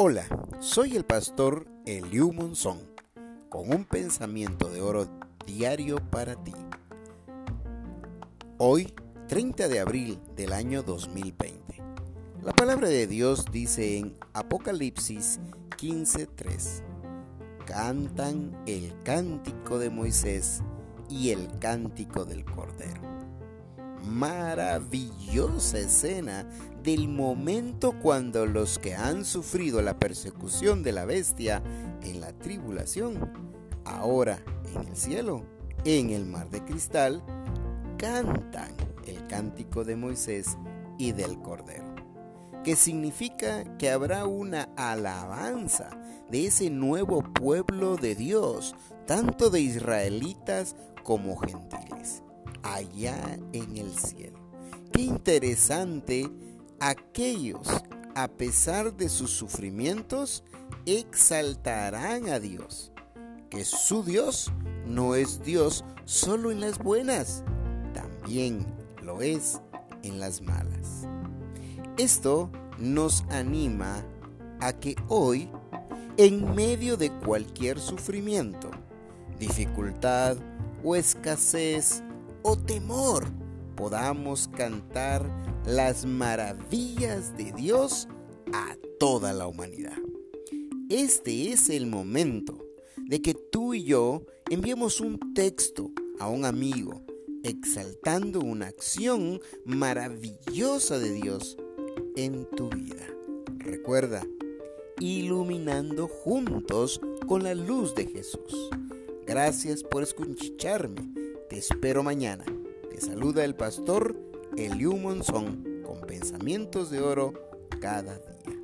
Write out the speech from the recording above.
Hola, soy el pastor Eliu Monzón, con un pensamiento de oro diario para ti. Hoy, 30 de abril del año 2020. La palabra de Dios dice en Apocalipsis 15:3, cantan el cántico de Moisés y el cántico del Cordero. Maravillosa escena del momento cuando los que han sufrido la persecución de la bestia en la tribulación, ahora en el cielo, en el mar de cristal, cantan el cántico de Moisés y del Cordero, que significa que habrá una alabanza de ese nuevo pueblo de Dios, tanto de israelitas como gentiles, allá en el cielo. Qué interesante aquellos, a pesar de sus sufrimientos, exaltarán a Dios, que su Dios no es Dios solo en las buenas, también lo es en las malas. Esto nos anima a que hoy, en medio de cualquier sufrimiento, dificultad o escasez o temor, podamos cantar las maravillas de Dios a toda la humanidad. Este es el momento de que tú y yo enviemos un texto a un amigo exaltando una acción maravillosa de Dios en tu vida. Recuerda, iluminando juntos con la luz de Jesús. Gracias por escucharme. Te espero mañana. Te saluda el pastor Eliu Monzón con pensamientos de oro cada día.